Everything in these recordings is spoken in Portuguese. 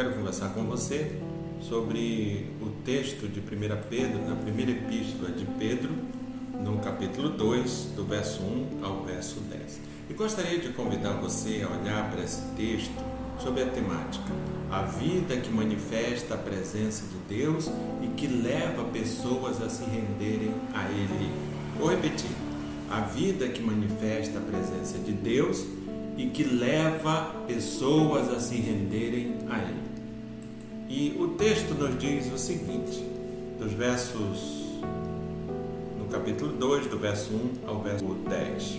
quero conversar com você sobre o texto de 1 Pedro, na primeira epístola de Pedro, no capítulo 2, do verso 1 ao verso 10. E gostaria de convidar você a olhar para esse texto sobre a temática a vida que manifesta a presença de Deus e que leva pessoas a se renderem a Ele. Vou repetir: a vida que manifesta a presença de Deus e que leva pessoas a se renderem a Ele. E o texto nos diz o seguinte, dos versos, no capítulo 2, do verso 1 ao verso 10.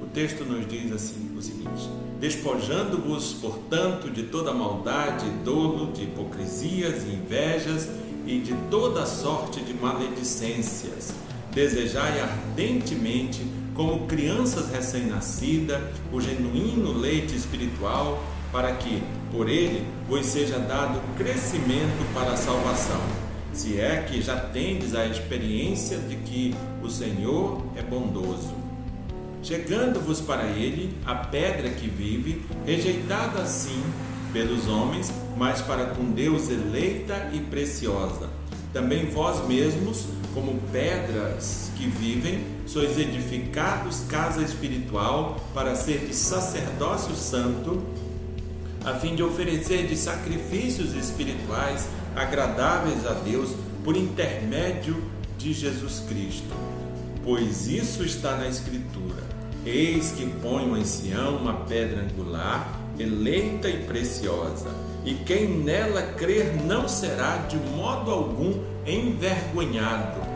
O texto nos diz assim o seguinte: Despojando-vos, portanto, de toda maldade, dolo, de hipocrisias e invejas e de toda sorte de maledicências, desejai ardentemente como crianças recém-nascidas, o genuíno leite espiritual, para que, por ele, vos seja dado crescimento para a salvação, se é que já tendes a experiência de que o Senhor é bondoso. Chegando-vos para ele a pedra que vive, rejeitada sim pelos homens, mas para com Deus eleita e preciosa. Também vós mesmos, como pedras que vivem, sois edificados casa espiritual para ser de sacerdócio santo, a fim de oferecer de sacrifícios espirituais agradáveis a Deus por intermédio de Jesus Cristo. Pois isso está na Escritura: Eis que ponho em Sião uma pedra angular, eleita e preciosa, e quem nela crer não será de modo algum envergonhado.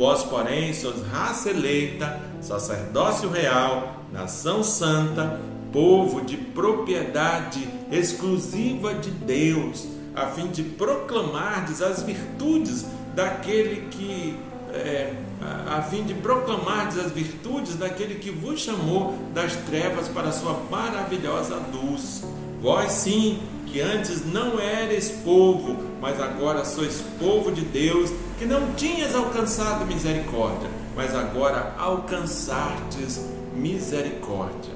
Vós, porém, sois raça eleita, sacerdócio real, nação santa, povo de propriedade exclusiva de Deus, a fim de proclamardes as virtudes daquele que é, a fim de proclamardes as virtudes daquele que vos chamou das trevas para a sua maravilhosa luz. Vós sim, que antes não eres povo, mas agora sois povo de Deus, que não tinhas alcançado misericórdia, mas agora alcançartes misericórdia.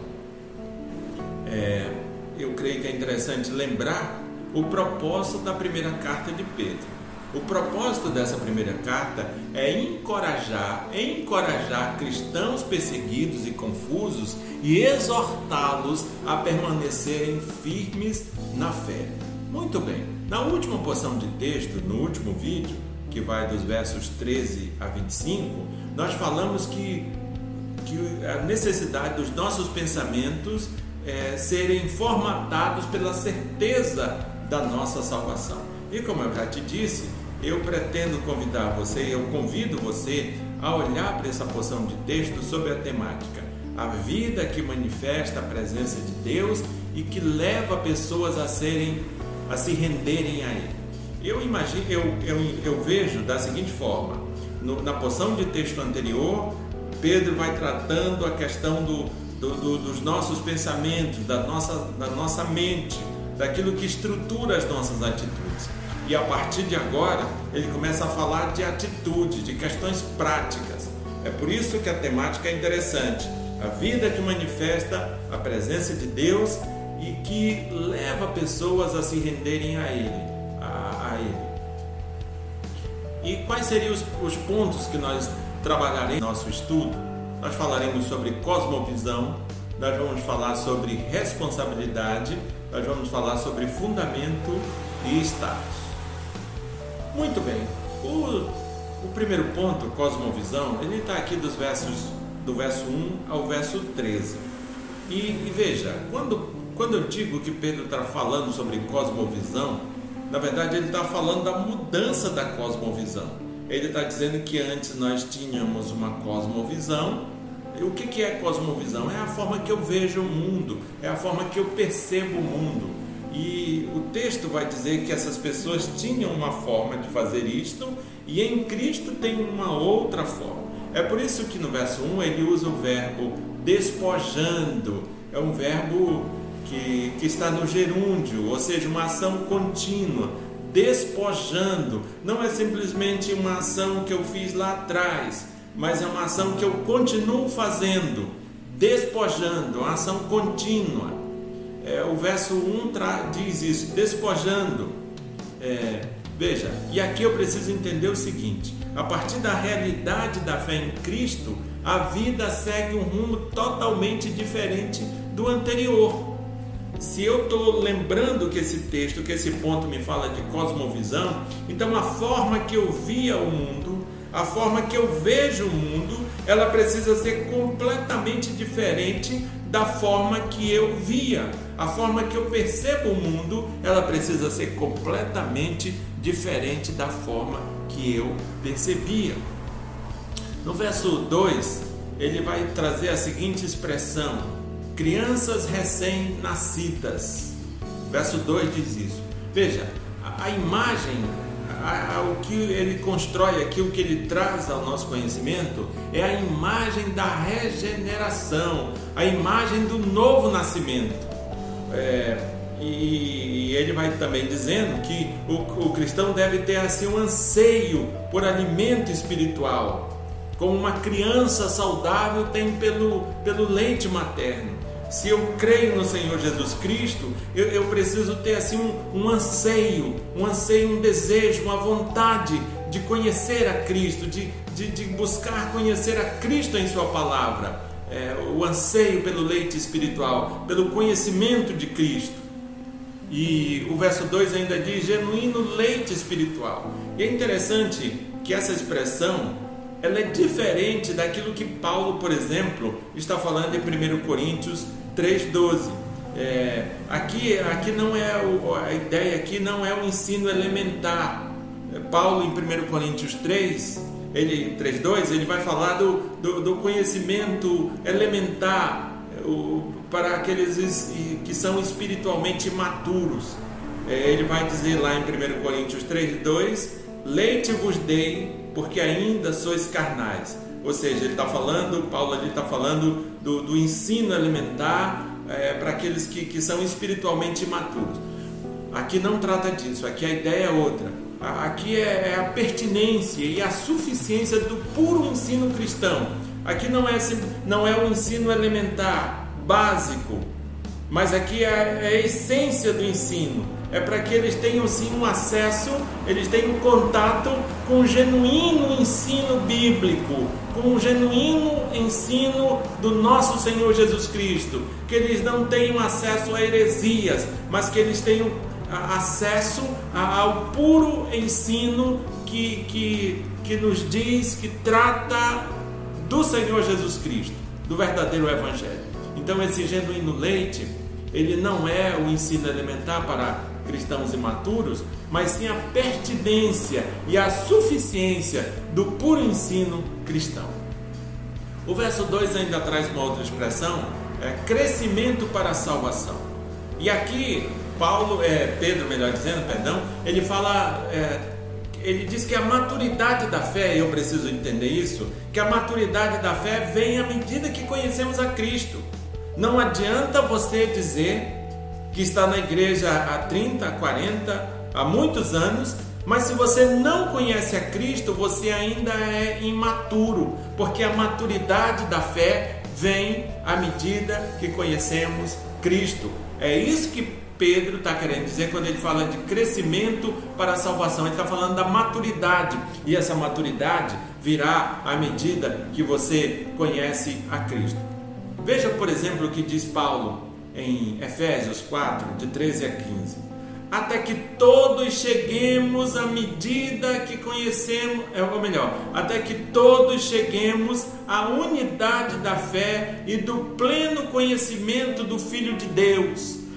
É, eu creio que é interessante lembrar o propósito da primeira carta de Pedro. O propósito dessa primeira carta é encorajar, encorajar cristãos perseguidos e confusos e exortá-los a permanecerem firmes na fé. Muito bem. Na última porção de texto, no último vídeo, que vai dos versos 13 a 25, nós falamos que, que a necessidade dos nossos pensamentos é, serem formatados pela certeza da nossa salvação. E como eu já te disse, eu pretendo convidar você, eu convido você a olhar para essa porção de texto sobre a temática a vida que manifesta a presença de Deus e que leva pessoas a serem a se renderem a Ele. Eu imagino, eu, eu, eu vejo da seguinte forma: no, na porção de texto anterior, Pedro vai tratando a questão do, do, do, dos nossos pensamentos, da nossa, da nossa mente, daquilo que estrutura as nossas atitudes. E a partir de agora, ele começa a falar de atitude, de questões práticas. É por isso que a temática é interessante. A vida que manifesta a presença de Deus e que leva pessoas a se renderem a Ele. A, a ele. E quais seriam os, os pontos que nós trabalharemos no nosso estudo? Nós falaremos sobre cosmovisão, nós vamos falar sobre responsabilidade, nós vamos falar sobre fundamento e status. Muito bem. O, o primeiro ponto, cosmovisão, ele está aqui dos versos do verso 1 ao verso 13. E, e veja, quando, quando eu digo que Pedro está falando sobre cosmovisão, na verdade ele está falando da mudança da cosmovisão. Ele está dizendo que antes nós tínhamos uma cosmovisão. O que é cosmovisão? É a forma que eu vejo o mundo, é a forma que eu percebo o mundo. E o texto vai dizer que essas pessoas tinham uma forma de fazer isto e em Cristo tem uma outra forma. É por isso que no verso 1 ele usa o verbo despojando, é um verbo que, que está no gerúndio, ou seja, uma ação contínua, despojando. Não é simplesmente uma ação que eu fiz lá atrás, mas é uma ação que eu continuo fazendo, despojando, uma ação contínua. É, o verso 1 diz isso, despojando. É, veja, e aqui eu preciso entender o seguinte: a partir da realidade da fé em Cristo, a vida segue um rumo totalmente diferente do anterior se eu estou lembrando que esse texto, que esse ponto me fala de cosmovisão, então a forma que eu via o mundo, a forma que eu vejo o mundo, ela precisa ser completamente diferente da forma que eu via. A forma que eu percebo o mundo, ela precisa ser completamente diferente da forma que eu percebia. No verso 2, ele vai trazer a seguinte expressão: crianças recém-nascidas. Verso 2 diz isso. Veja, a, imagem, a, a, o que ele constrói aqui, o que ele traz ao nosso conhecimento, é a imagem da regeneração, a imagem do novo nascimento. É, e ele vai também dizendo que o, o cristão deve ter assim um anseio por alimento espiritual, como uma criança saudável tem pelo, pelo leite materno. Se eu creio no Senhor Jesus Cristo, eu, eu preciso ter assim um, um anseio, um anseio, um desejo, uma vontade de conhecer a Cristo, de, de, de buscar conhecer a Cristo em Sua palavra. É, o anseio pelo leite espiritual, pelo conhecimento de Cristo. E o verso 2 ainda diz genuíno leite espiritual. E é interessante que essa expressão ela é diferente daquilo que Paulo, por exemplo, está falando em 1 Coríntios 3,12. É, aqui, aqui não é o, a ideia aqui não é o ensino elementar. É, Paulo em 1 Coríntios 3, ele 3,2, ele vai falar do, do, do conhecimento elementar o, para aqueles que são espiritualmente imaturos. É, ele vai dizer lá em 1 Coríntios 3,2: Leite vos dei, porque ainda sois carnais ou seja, ele está falando, Paulo ali está falando do, do, ensino alimentar é, para aqueles que, que são espiritualmente imaturos. Aqui não trata disso, aqui a ideia é outra. Aqui é, é a pertinência e a suficiência do puro ensino cristão. Aqui não é, não é o ensino elementar, básico, mas aqui é, é a essência do ensino é para que eles tenham sim um acesso, eles tenham contato com o genuíno ensino bíblico, com o genuíno ensino do nosso Senhor Jesus Cristo, que eles não tenham acesso a heresias, mas que eles tenham acesso ao puro ensino que, que, que nos diz, que trata do Senhor Jesus Cristo, do verdadeiro Evangelho. Então, esse genuíno leite, ele não é o ensino elementar para cristãos imaturos, mas sim a pertinência e a suficiência do puro ensino cristão. O verso 2 ainda traz uma outra expressão, é crescimento para a salvação. E aqui Paulo, é, Pedro, melhor dizendo, perdão, ele fala, é, ele diz que a maturidade da fé, eu preciso entender isso, que a maturidade da fé vem à medida que conhecemos a Cristo. Não adianta você dizer que está na igreja há 30, 40, há muitos anos, mas se você não conhece a Cristo, você ainda é imaturo, porque a maturidade da fé vem à medida que conhecemos Cristo. É isso que Pedro está querendo dizer quando ele fala de crescimento para a salvação. Ele está falando da maturidade, e essa maturidade virá à medida que você conhece a Cristo. Veja, por exemplo, o que diz Paulo em Efésios 4, de 13 a 15. Até que todos cheguemos à medida que conhecemos, é, ou melhor, até que todos cheguemos à unidade da fé e do pleno conhecimento do Filho de Deus,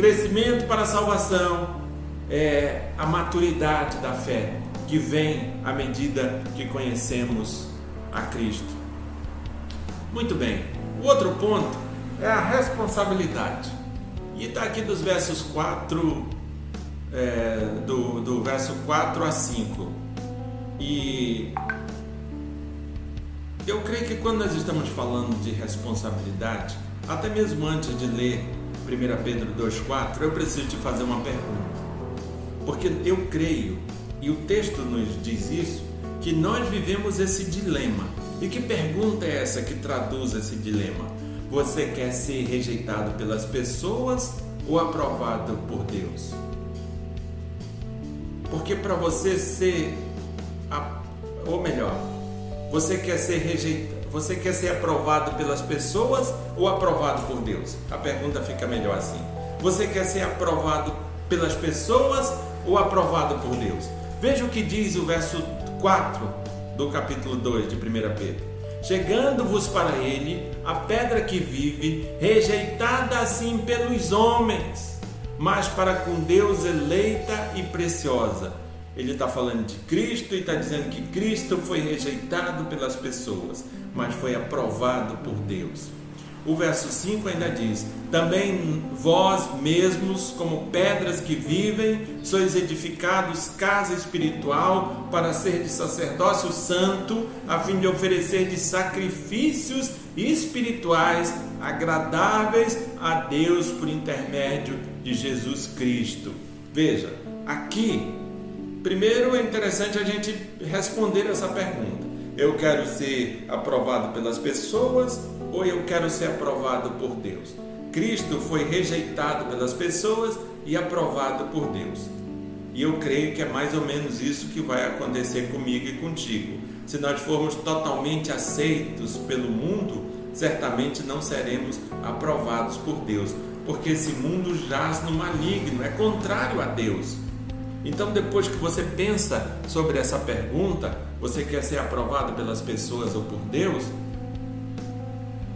Crescimento para a salvação é a maturidade da fé que vem à medida que conhecemos a Cristo. Muito bem, o outro ponto é a responsabilidade. E está aqui dos versos 4, é, do, do verso 4 a 5. E eu creio que quando nós estamos falando de responsabilidade, até mesmo antes de ler 1 Pedro 2,4, eu preciso te fazer uma pergunta. Porque eu creio, e o texto nos diz isso, que nós vivemos esse dilema. E que pergunta é essa que traduz esse dilema? Você quer ser rejeitado pelas pessoas ou aprovado por Deus? Porque para você ser, ou melhor, você quer ser rejeitado, você quer ser aprovado pelas pessoas ou aprovado por Deus? A pergunta fica melhor assim. Você quer ser aprovado pelas pessoas ou aprovado por Deus? Veja o que diz o verso 4 do capítulo 2 de 1 Pedro. Chegando-vos para ele a pedra que vive, rejeitada assim pelos homens, mas para com Deus eleita e preciosa ele está falando de Cristo e está dizendo que Cristo foi rejeitado pelas pessoas, mas foi aprovado por Deus. O verso 5 ainda diz: Também vós mesmos, como pedras que vivem, sois edificados casa espiritual para ser de sacerdócio santo, a fim de oferecer de sacrifícios espirituais agradáveis a Deus por intermédio de Jesus Cristo. Veja, aqui Primeiro é interessante a gente responder essa pergunta: eu quero ser aprovado pelas pessoas ou eu quero ser aprovado por Deus? Cristo foi rejeitado pelas pessoas e aprovado por Deus. E eu creio que é mais ou menos isso que vai acontecer comigo e contigo. Se nós formos totalmente aceitos pelo mundo, certamente não seremos aprovados por Deus, porque esse mundo jaz no maligno, é contrário a Deus. Então, depois que você pensa sobre essa pergunta, você quer ser aprovado pelas pessoas ou por Deus?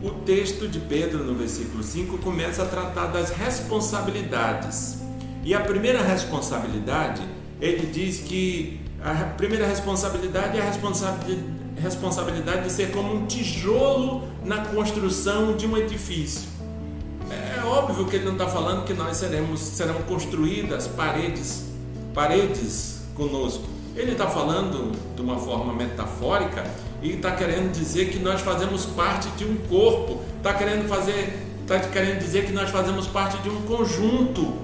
O texto de Pedro, no versículo 5, começa a tratar das responsabilidades. E a primeira responsabilidade, ele diz que a primeira responsabilidade é a responsabilidade de ser como um tijolo na construção de um edifício. É óbvio que ele não está falando que nós seremos, serão construídas paredes paredes conosco. Ele está falando de uma forma metafórica e está querendo dizer que nós fazemos parte de um corpo, está querendo fazer, está querendo dizer que nós fazemos parte de um conjunto.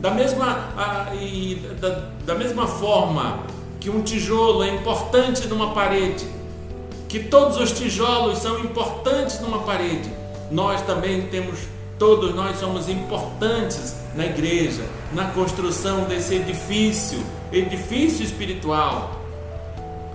Da mesma, a, e, da, da mesma forma que um tijolo é importante numa parede, que todos os tijolos são importantes numa parede, nós também temos Todos nós somos importantes na igreja, na construção desse edifício, edifício espiritual.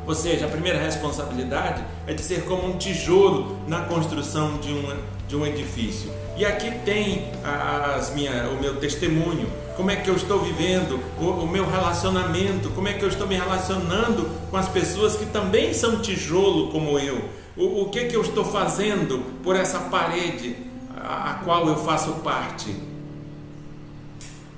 Ou seja, a primeira responsabilidade é de ser como um tijolo na construção de um, de um edifício. E aqui tem as minha, o meu testemunho, como é que eu estou vivendo, o, o meu relacionamento, como é que eu estou me relacionando com as pessoas que também são tijolo como eu. O, o que, que eu estou fazendo por essa parede a qual eu faço parte.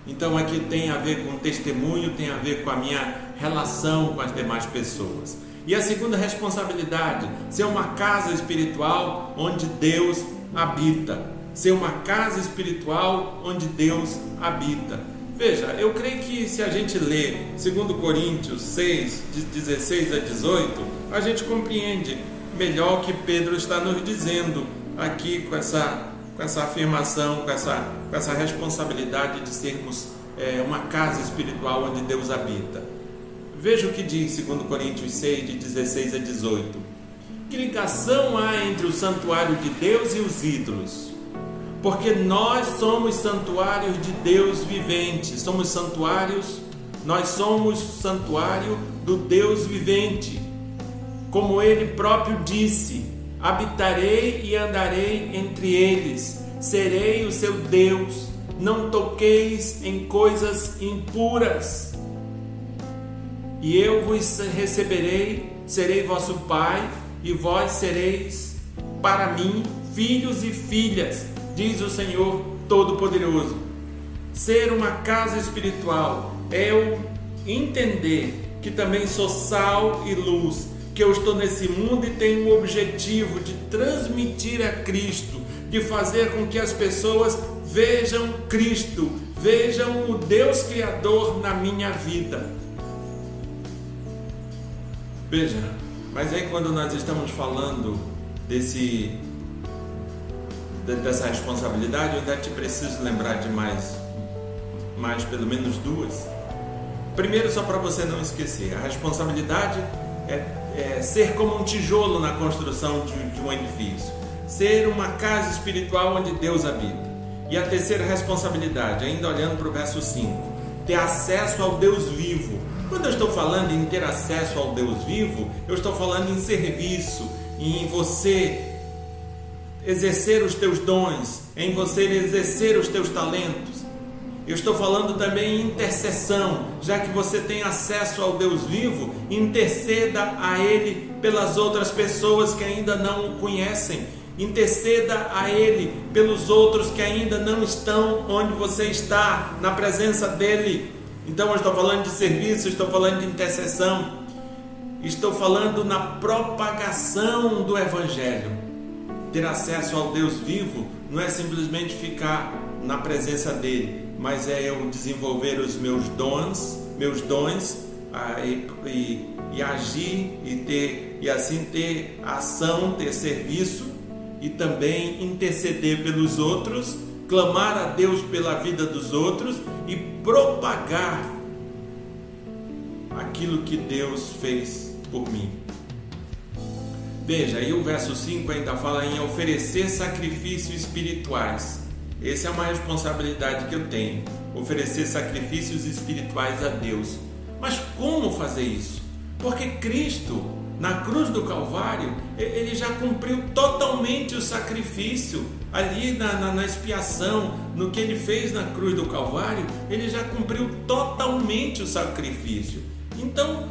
Então aqui tem a ver com testemunho, tem a ver com a minha relação com as demais pessoas. E a segunda responsabilidade, ser uma casa espiritual onde Deus habita. Ser uma casa espiritual onde Deus habita. Veja, eu creio que se a gente ler 2 Coríntios 6, de 16 a 18, a gente compreende melhor o que Pedro está nos dizendo aqui com essa com essa afirmação, com essa, com essa responsabilidade de sermos é, uma casa espiritual onde Deus habita. Veja o que diz 2 Coríntios 6, de 16 a 18. Que ligação há entre o santuário de Deus e os ídolos? Porque nós somos santuários de Deus vivente, somos santuários, nós somos santuário do Deus vivente. Como ele próprio disse, habitarei e andarei entre eles, serei o seu Deus, não toqueis em coisas impuras. E eu vos receberei, serei vosso pai, e vós sereis para mim filhos e filhas, diz o Senhor Todo-Poderoso. Ser uma casa espiritual é eu entender que também sou sal e luz, que eu estou nesse mundo e tenho o objetivo de transmitir a Cristo, de fazer com que as pessoas vejam Cristo, vejam o Deus Criador na minha vida. Veja, mas aí quando nós estamos falando desse dessa responsabilidade, eu ainda te preciso lembrar de mais, mais pelo menos duas. Primeiro, só para você não esquecer, a responsabilidade é, é, ser como um tijolo na construção de, de um edifício, ser uma casa espiritual onde Deus habita. E a terceira responsabilidade, ainda olhando para o verso 5, ter acesso ao Deus vivo. Quando eu estou falando em ter acesso ao Deus vivo, eu estou falando em serviço, em você exercer os teus dons, em você exercer os teus talentos. Eu estou falando também em intercessão, já que você tem acesso ao Deus vivo, interceda a Ele pelas outras pessoas que ainda não o conhecem Interceda a Ele pelos outros que ainda não estão onde você está, na presença dEle. Então, eu estou falando de serviço, estou falando de intercessão, estou falando na propagação do Evangelho. Ter acesso ao Deus vivo não é simplesmente ficar na presença dEle, mas é eu desenvolver os meus dons, meus dons ah, e, e, e agir e ter e assim ter ação, ter serviço e também interceder pelos outros, clamar a Deus pela vida dos outros e propagar aquilo que Deus fez por mim. Veja, aí o verso 5 ainda fala em oferecer sacrifícios espirituais. Essa é uma responsabilidade que eu tenho, oferecer sacrifícios espirituais a Deus. Mas como fazer isso? Porque Cristo na cruz do Calvário, ele já cumpriu totalmente o sacrifício ali na, na, na, expiação, no que ele fez na cruz do Calvário, ele já cumpriu totalmente o sacrifício. Então,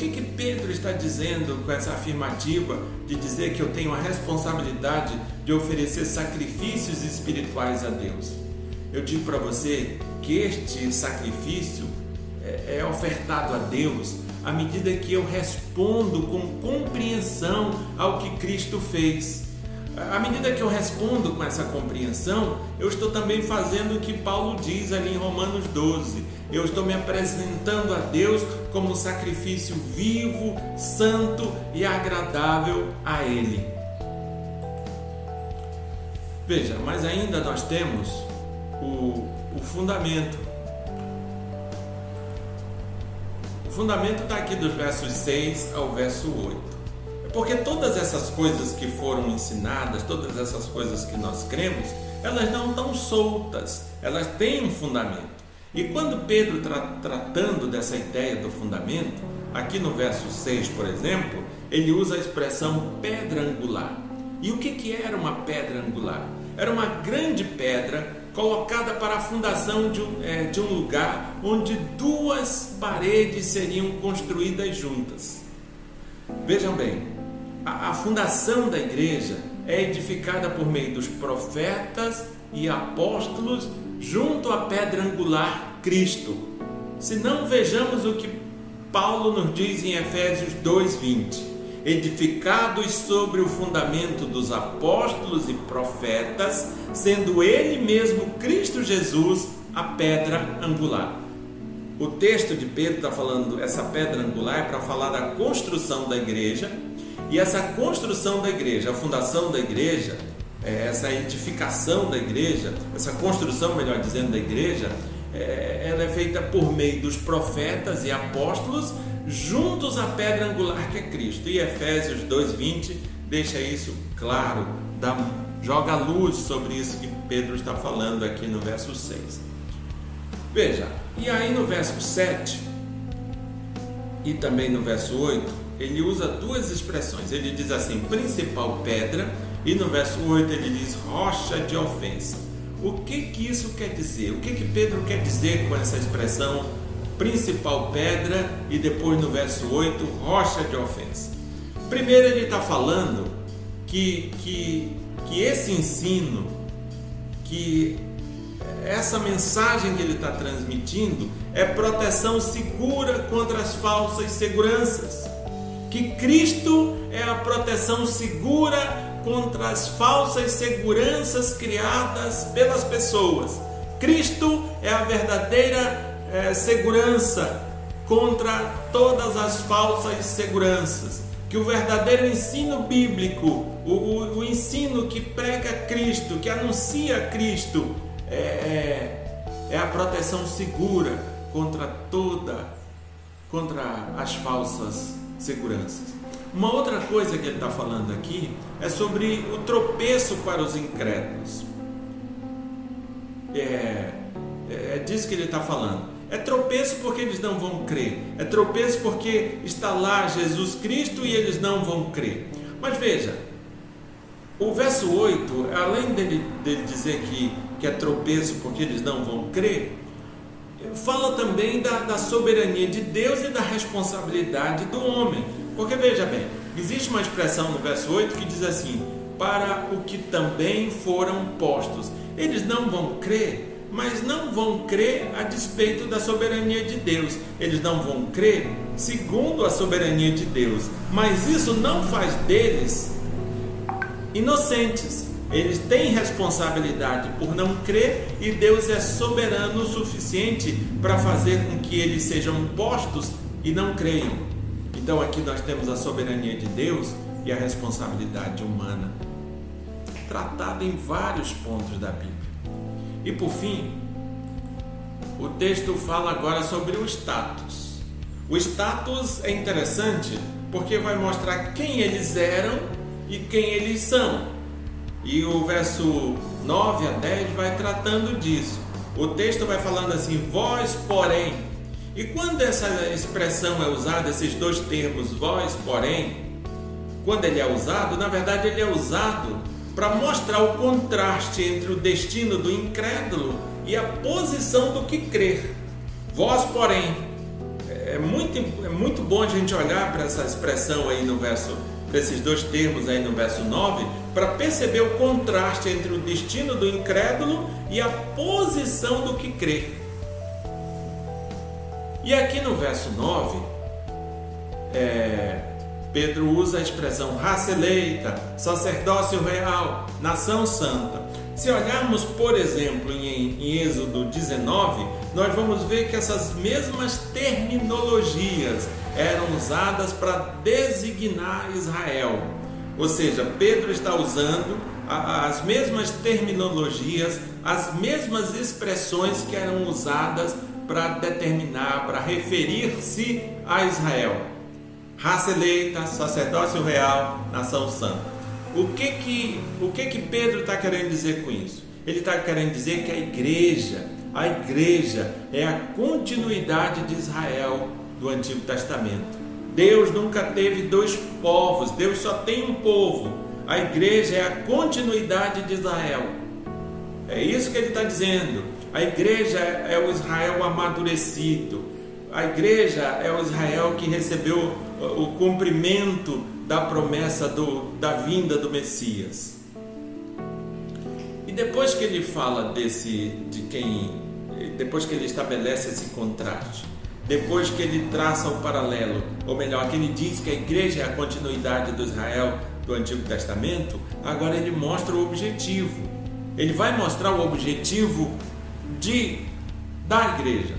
que, que Pedro está dizendo com essa afirmativa de dizer que eu tenho a responsabilidade de oferecer sacrifícios espirituais a Deus? Eu digo para você que este sacrifício é, é ofertado a Deus à medida que eu respondo com compreensão ao que Cristo fez. À medida que eu respondo com essa compreensão, eu estou também fazendo o que Paulo diz ali em Romanos 12. Eu estou me apresentando a Deus como sacrifício vivo, santo e agradável a Ele. Veja, mas ainda nós temos o, o fundamento O fundamento está aqui dos versos 6 ao verso 8. Porque todas essas coisas que foram ensinadas, todas essas coisas que nós cremos, elas não estão soltas, elas têm um fundamento. E quando Pedro tra tratando dessa ideia do fundamento, aqui no verso 6, por exemplo, ele usa a expressão pedra angular. E o que, que era uma pedra angular? Era uma grande pedra colocada para a fundação de um, é, de um lugar onde duas paredes seriam construídas juntas. Vejam bem, a, a fundação da igreja é edificada por meio dos profetas e apóstolos junto à pedra angular Cristo. Se não vejamos o que Paulo nos diz em Efésios 2:20 edificados sobre o fundamento dos apóstolos e profetas, sendo Ele mesmo Cristo Jesus a pedra angular. O texto de Pedro está falando, essa pedra angular é para falar da construção da igreja, e essa construção da igreja, a fundação da igreja, é, essa edificação da igreja, essa construção, melhor dizendo, da igreja, é, ela é feita por meio dos profetas e apóstolos juntos à pedra angular que é Cristo. E Efésios 2:20 deixa isso claro, dá, joga luz sobre isso que Pedro está falando aqui no verso 6. Veja, e aí no verso 7 e também no verso 8, ele usa duas expressões. Ele diz assim: principal pedra, e no verso 8 ele diz rocha de ofensa. O que que isso quer dizer? O que que Pedro quer dizer com essa expressão principal pedra e depois no verso 8, rocha de ofensa? Primeiro ele está falando que, que, que esse ensino, que essa mensagem que ele está transmitindo é proteção segura contra as falsas seguranças. Que Cristo é a proteção segura contra as falsas seguranças criadas pelas pessoas. Cristo é a verdadeira é, segurança contra todas as falsas seguranças. Que o verdadeiro ensino bíblico, o, o, o ensino que prega Cristo, que anuncia Cristo, é, é, é a proteção segura contra toda, contra as falsas seguranças. Uma outra coisa que ele está falando aqui é sobre o tropeço para os incrédulos. É, é, é disso que ele está falando. É tropeço porque eles não vão crer. É tropeço porque está lá Jesus Cristo e eles não vão crer. Mas veja, o verso 8, além dele, dele dizer que, que é tropeço porque eles não vão crer, fala também da, da soberania de Deus e da responsabilidade do homem. Porque veja bem, existe uma expressão no verso 8 que diz assim: para o que também foram postos. Eles não vão crer, mas não vão crer a despeito da soberania de Deus. Eles não vão crer segundo a soberania de Deus. Mas isso não faz deles inocentes. Eles têm responsabilidade por não crer e Deus é soberano o suficiente para fazer com que eles sejam postos e não creiam. Então aqui nós temos a soberania de Deus e a responsabilidade humana, tratada em vários pontos da Bíblia. E por fim, o texto fala agora sobre o status. O status é interessante porque vai mostrar quem eles eram e quem eles são. E o verso 9 a 10 vai tratando disso. O texto vai falando assim: Vós, porém, e quando essa expressão é usada, esses dois termos, vós, porém, quando ele é usado, na verdade ele é usado para mostrar o contraste entre o destino do incrédulo e a posição do que crer. Vós, porém, é muito, é muito bom a gente olhar para essa expressão aí no verso, para esses dois termos aí no verso 9, para perceber o contraste entre o destino do incrédulo e a posição do que crer. E aqui no verso 9, é, Pedro usa a expressão raça eleita, sacerdócio real, nação santa. Se olharmos, por exemplo, em, em Êxodo 19, nós vamos ver que essas mesmas terminologias eram usadas para designar Israel. Ou seja, Pedro está usando as mesmas terminologias, as mesmas expressões que eram usadas para determinar, para referir-se a Israel. Raça eleita, sacerdócio real, nação santa. O que que, o que, que Pedro está querendo dizer com isso? Ele está querendo dizer que a igreja, a igreja é a continuidade de Israel do Antigo Testamento. Deus nunca teve dois povos, Deus só tem um povo. A igreja é a continuidade de Israel. É isso que ele está dizendo. A igreja é o Israel amadurecido. A igreja é o Israel que recebeu o cumprimento da promessa do, da vinda do Messias. E depois que ele fala desse de quem, depois que ele estabelece esse contraste, depois que ele traça o paralelo, ou melhor, que ele diz que a igreja é a continuidade do Israel do Antigo Testamento, agora ele mostra o objetivo. Ele vai mostrar o objetivo de da igreja.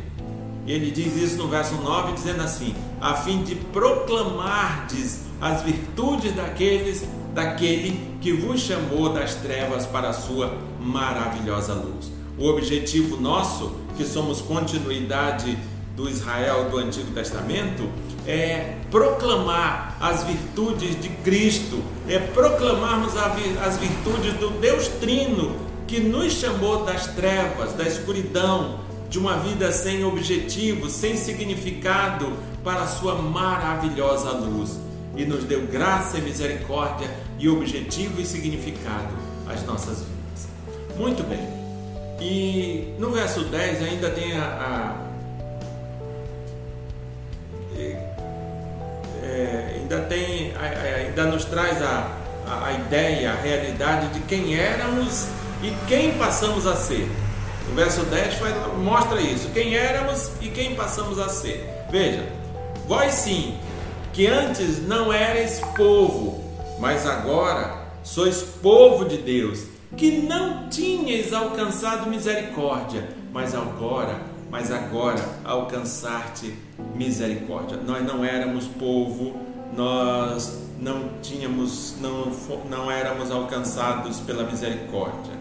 Ele diz isso no verso 9, dizendo assim: a fim de proclamardes as virtudes daqueles daquele que vos chamou das trevas para a sua maravilhosa luz. O objetivo nosso, que somos continuidade do Israel do Antigo Testamento, é proclamar as virtudes de Cristo, é proclamarmos as virtudes do Deus Trino que nos chamou das trevas, da escuridão, de uma vida sem objetivo, sem significado, para a sua maravilhosa luz e nos deu graça e misericórdia e objetivo e significado às nossas vidas. Muito bem. E no verso 10 ainda tem a, a ainda tem ainda nos traz a, a, ideia, a realidade de quem éramos e quem passamos a ser. O verso 10 faz, mostra isso: quem éramos e quem passamos a ser. Veja, vós sim, que antes não erais povo, mas agora sois povo de Deus, que não tinhas alcançado misericórdia, mas agora, mas agora alcançaste misericórdia. Nós não éramos povo, nós não tínhamos, não, não éramos alcançados pela misericórdia.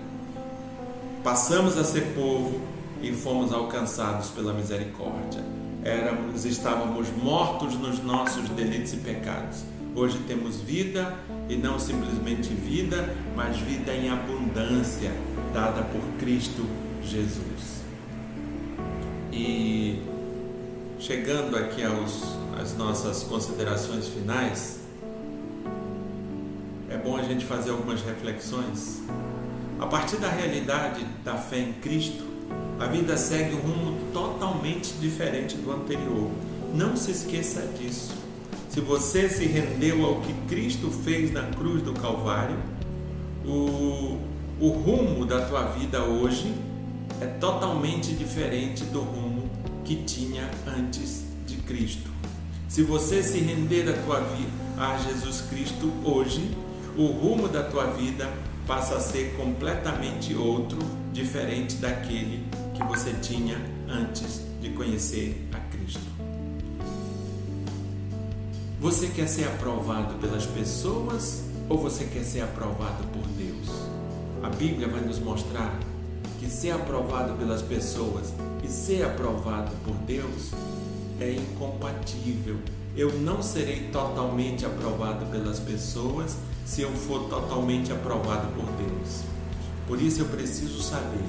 Passamos a ser povo e fomos alcançados pela misericórdia. Éramos, estávamos mortos nos nossos delitos e pecados. Hoje temos vida e não simplesmente vida, mas vida em abundância dada por Cristo Jesus. E chegando aqui aos, às nossas considerações finais, é bom a gente fazer algumas reflexões. A partir da realidade da fé em Cristo, a vida segue um rumo totalmente diferente do anterior. Não se esqueça disso. Se você se rendeu ao que Cristo fez na cruz do Calvário, o, o rumo da tua vida hoje é totalmente diferente do rumo que tinha antes de Cristo. Se você se render a tua vida a Jesus Cristo hoje, o rumo da tua vida passa a ser completamente outro, diferente daquele que você tinha antes de conhecer a Cristo. Você quer ser aprovado pelas pessoas ou você quer ser aprovado por Deus? A Bíblia vai nos mostrar que ser aprovado pelas pessoas e ser aprovado por Deus é incompatível. Eu não serei totalmente aprovado pelas pessoas se eu for totalmente aprovado por Deus. Por isso eu preciso saber: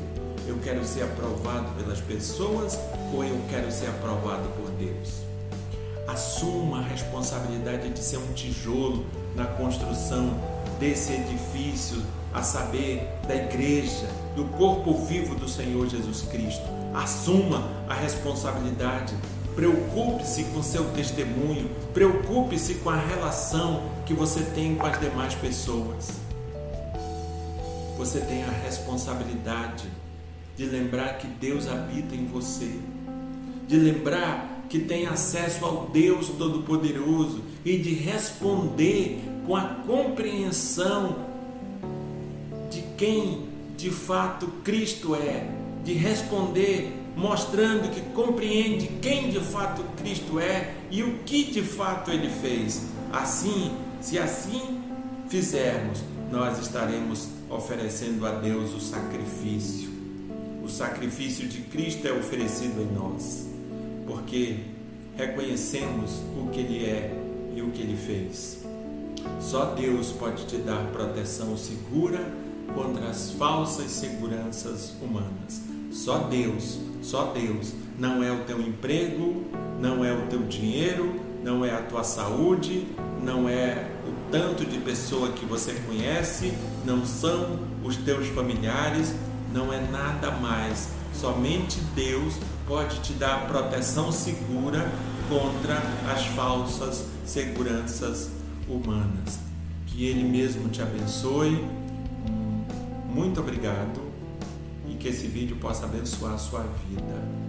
eu quero ser aprovado pelas pessoas ou eu quero ser aprovado por Deus? Assuma a responsabilidade de ser um tijolo na construção desse edifício, a saber, da igreja, do corpo vivo do Senhor Jesus Cristo. Assuma a responsabilidade Preocupe-se com seu testemunho, preocupe-se com a relação que você tem com as demais pessoas. Você tem a responsabilidade de lembrar que Deus habita em você, de lembrar que tem acesso ao Deus Todo-Poderoso e de responder com a compreensão de quem de fato Cristo é, de responder mostrando que compreende quem de fato Cristo é e o que de fato ele fez. Assim, se assim fizermos, nós estaremos oferecendo a Deus o sacrifício. O sacrifício de Cristo é oferecido em nós, porque reconhecemos o que Ele é e o que Ele fez. Só Deus pode te dar proteção segura contra as falsas seguranças humanas. Só Deus, só Deus. Não é o teu emprego, não é o teu dinheiro, não é a tua saúde, não é o tanto de pessoa que você conhece, não são os teus familiares, não é nada mais. Somente Deus pode te dar proteção segura contra as falsas seguranças humanas. Que Ele mesmo te abençoe. Muito obrigado que esse vídeo possa abençoar a sua vida.